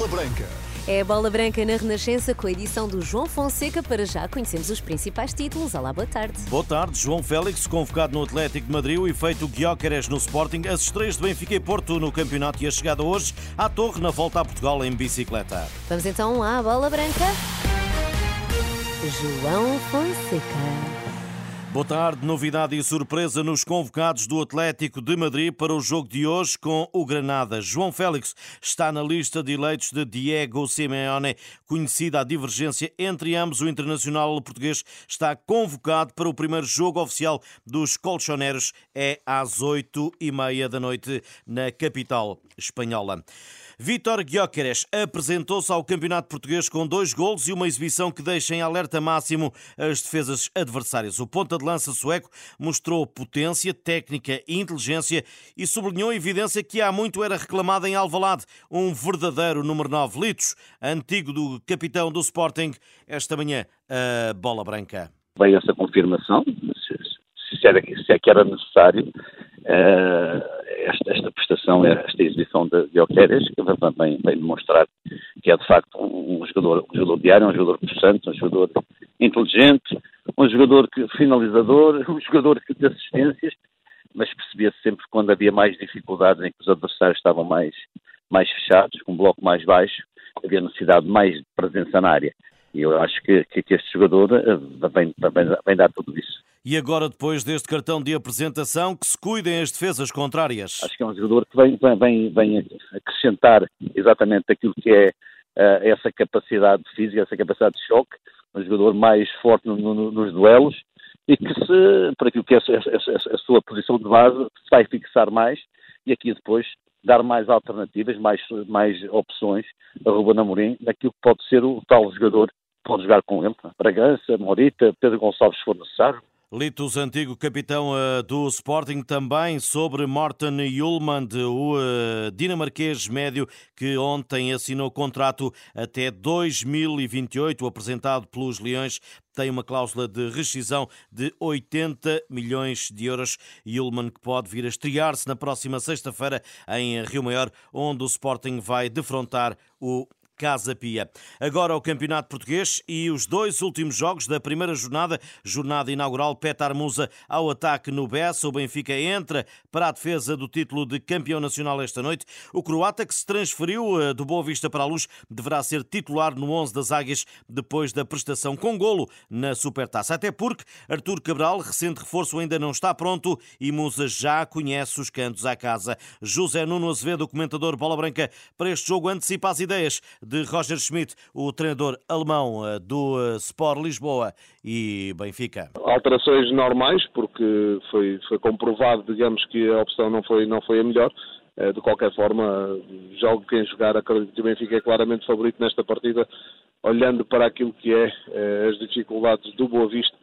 Bola Branca. É a Bola Branca na Renascença com a edição do João Fonseca. Para já conhecemos os principais títulos. Olá, boa tarde. Boa tarde. João Félix, convocado no Atlético de Madrid, o efeito Guióqueres no Sporting, as estreias de Benfica e Porto no campeonato e a chegada hoje à Torre na volta a Portugal em bicicleta. Vamos então à Bola Branca. João Fonseca. Boa tarde. Novidade e surpresa nos convocados do Atlético de Madrid para o jogo de hoje com o Granada. João Félix está na lista de eleitos de Diego Simeone. Conhecida a divergência entre ambos, o internacional português está convocado para o primeiro jogo oficial dos colchoneros. É às oito e meia da noite na capital espanhola. Vítor Gyökeres apresentou-se ao Campeonato Português com dois golos e uma exibição que deixa em alerta máximo as defesas adversárias. O ponta de lança sueco mostrou potência, técnica e inteligência e sublinhou a evidência que há muito era reclamada em Alvalade, um verdadeiro número 9 Litos, antigo do capitão do Sporting, esta manhã a bola branca. Veio essa confirmação, se, era, se é que era necessário, uh, esta, esta prestação, esta exibição de, de Oqueres, que vem, vem demonstrar que é de facto um, jogador, um jogador diário, um jogador possante, um jogador inteligente, um jogador que, finalizador, um jogador que de assistências, mas percebia-se sempre quando havia mais dificuldades em que os adversários estavam mais, mais fechados, com um bloco mais baixo, havia necessidade de mais presença na área. E eu acho que, que, que este jogador eh, vem, vem, vem dar tudo isso. E agora, depois deste cartão de apresentação, que se cuidem as defesas contrárias. Acho que é um jogador que vem, vem, vem acrescentar exatamente aquilo que é uh, essa capacidade física, essa capacidade de choque, um jogador mais forte no, no, nos duelos e que se, por aquilo que é a, a, sua posição de base, se vai fixar mais e aqui depois dar mais alternativas, mais, mais opções a Ruben Amorim naquilo que pode ser o tal jogador que pode jogar com ele, Bragança, Morita, Pedro Gonçalves se for necessário, Litos, antigo capitão uh, do Sporting, também sobre Morten Julmand, o uh, dinamarquês médio que ontem assinou contrato até 2028, apresentado pelos Leões, tem uma cláusula de rescisão de 80 milhões de euros. Julman que pode vir a estrear-se na próxima sexta-feira em Rio Maior, onde o Sporting vai defrontar o Casa Pia. Agora o Campeonato Português e os dois últimos jogos da primeira jornada, jornada inaugural, Petar Musa ao ataque no Bessa. O Benfica entra para a defesa do título de campeão nacional esta noite. O croata, que se transferiu eh, do Boa Vista para a Luz, deverá ser titular no 11 das Águias depois da prestação com golo na Supertaça. Até porque Artur Cabral, recente reforço, ainda não está pronto e Musa já conhece os cantos à casa. José Nuno Azevedo, comentador Bola Branca, para este jogo antecipa as ideias de Roger Schmidt, o treinador alemão eh, do eh, Sport Lisboa e Benfica. Alterações normais, porque foi, foi comprovado, digamos, que a opção não foi, não foi a melhor. Eh, de qualquer forma, jogo quem jogar, acredito que o Benfica é claramente favorito nesta partida, olhando para aquilo que é as dificuldades do Boa Vista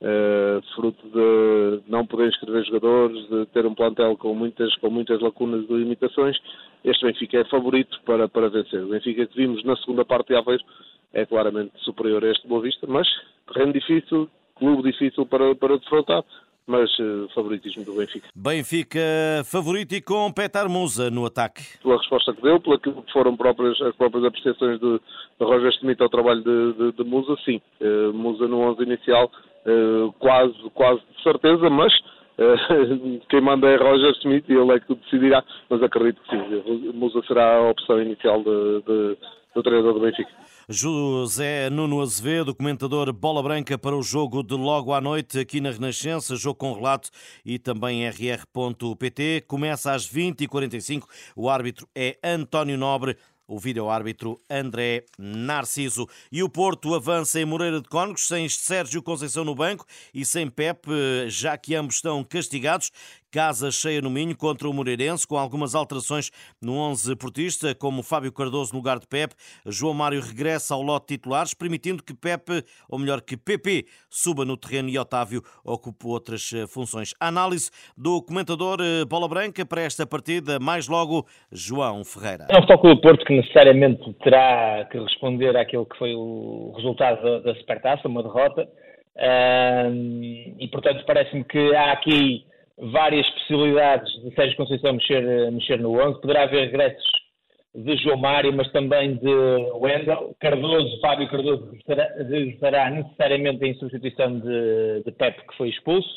Uh, fruto de não poder inscrever jogadores, de ter um plantel com muitas, com muitas lacunas de limitações, este Benfica é favorito para, para vencer. O Benfica que vimos na segunda parte de Aveiro é claramente superior a este Boa Vista, mas terreno difícil, clube difícil para, para defrontar, mas uh, favoritismo do Benfica. Benfica favorito e com Petar Musa no ataque. Pela resposta que deu, pela que foram próprias, as próprias apreciações de, de Roger Schmidt ao trabalho de, de, de Musa, sim. Uh, Musa no 11 inicial uh, quase, quase de certeza, mas quem manda é Roger Smith e ele é que decidirá, mas acredito que sim, Musa será a opção inicial de, de, do treinador do Benfica. José Nuno Azevedo, comentador Bola Branca para o jogo de logo à noite aqui na Renascença, jogo com relato e também rr.pt. Começa às 20h45. O árbitro é António Nobre o vídeo-árbitro André Narciso. E o Porto avança em Moreira de Cónegos, sem Sérgio Conceição no banco e sem Pepe, já que ambos estão castigados. Casa cheia no Minho contra o Moreirense, com algumas alterações no 11 portista, como Fábio Cardoso no lugar de Pepe. João Mário regressa ao lote titulares, permitindo que Pepe, ou melhor que PP, suba no terreno e Otávio ocupe outras eh, funções. A análise do comentador eh, Bola Branca para esta partida, mais logo, João Ferreira. É um Futebol do Porto que necessariamente terá que responder àquilo que foi o resultado da, Supertaça, uma derrota. E portanto parece-me que há aqui várias possibilidades de Sérgio Conceição mexer, mexer no 11. Poderá haver regressos de João Mário, mas também de Wendel. Cardoso, Fábio Cardoso, estará necessariamente em substituição de, de Pepe, que foi expulso.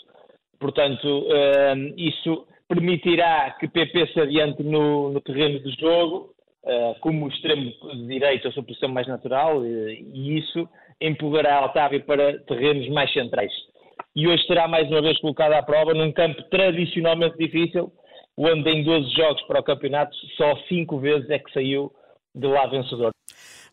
Portanto, uh, isso permitirá que PP se adiante no, no terreno de jogo, uh, como extremo direito, a sua posição mais natural, e, e isso empurrará Otávio para terrenos mais centrais. E hoje será mais uma vez colocado à prova num campo tradicionalmente difícil, onde em 12 jogos para o campeonato só 5 vezes é que saiu de lá vencedor.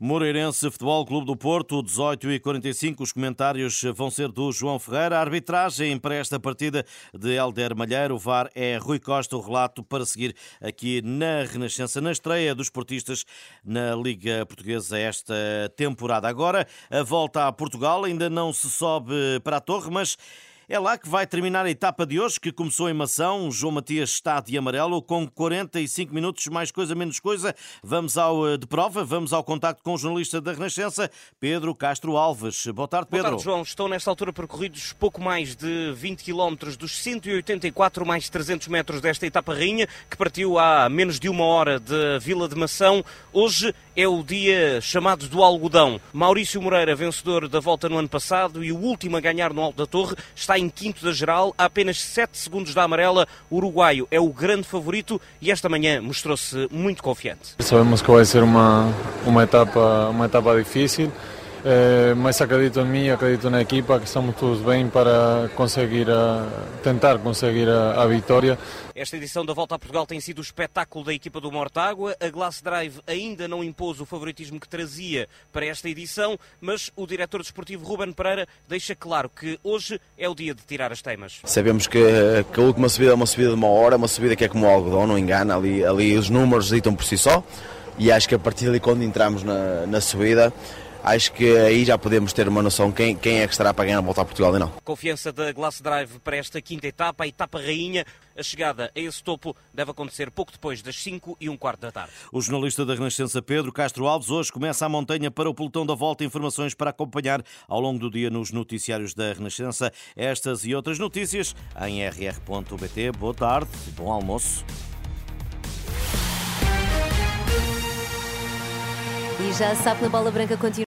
Moreirense Futebol Clube do Porto, 18 e 45. Os comentários vão ser do João Ferreira. A arbitragem para esta partida de Helder Malheiro. O VAR é Rui Costa. O relato para seguir aqui na Renascença, na estreia dos portistas na Liga Portuguesa esta temporada. Agora, a volta a Portugal. Ainda não se sobe para a torre, mas é lá que vai terminar a etapa de hoje, que começou em Mação. João Matias está de amarelo, com 45 minutos, mais coisa, menos coisa. Vamos ao eh, de prova, vamos ao contacto com o jornalista da Renascença, Pedro Castro Alves. Boa tarde, Pedro. Boa tarde, João. Estão nesta altura percorridos pouco mais de 20 km dos 184 mais 300 metros desta etapa rainha, que partiu há menos de uma hora de Vila de Mação. Hoje é o dia chamado do algodão. Maurício Moreira, vencedor da volta no ano passado e o último a ganhar no Alto da Torre, está em quinto da geral, a apenas 7 segundos da amarela. O uruguaio é o grande favorito e esta manhã mostrou-se muito confiante. Sabemos que vai ser uma, uma, etapa, uma etapa difícil. É, mas acredito em mim, acredito na equipa, que estamos todos bem para conseguir a, tentar conseguir a, a, vitória. Esta edição da Volta a Portugal tem sido o espetáculo da equipa do Mortágua. A Glass Drive ainda não impôs o favoritismo que trazia para esta edição, mas o diretor desportivo Ruben Pereira deixa claro que hoje é o dia de tirar as teimas. Sabemos que, que a última subida é uma subida de uma hora, uma subida que é como o algodão, não engana, ali, ali os números ditam por si só, e acho que a partir dali quando entramos na, na subida acho que aí já podemos ter uma noção quem, quem é que estará para ganhar a volta a Portugal e não. Confiança da Glass Drive para esta quinta etapa, a etapa rainha. A chegada a esse topo deve acontecer pouco depois das 5 e um quarto da tarde. O jornalista da Renascença Pedro Castro Alves hoje começa a montanha para o pelotão da volta. Informações para acompanhar ao longo do dia nos noticiários da Renascença. Estas e outras notícias em rr.bt. Boa tarde, bom almoço. E já sabe na bola branca continua.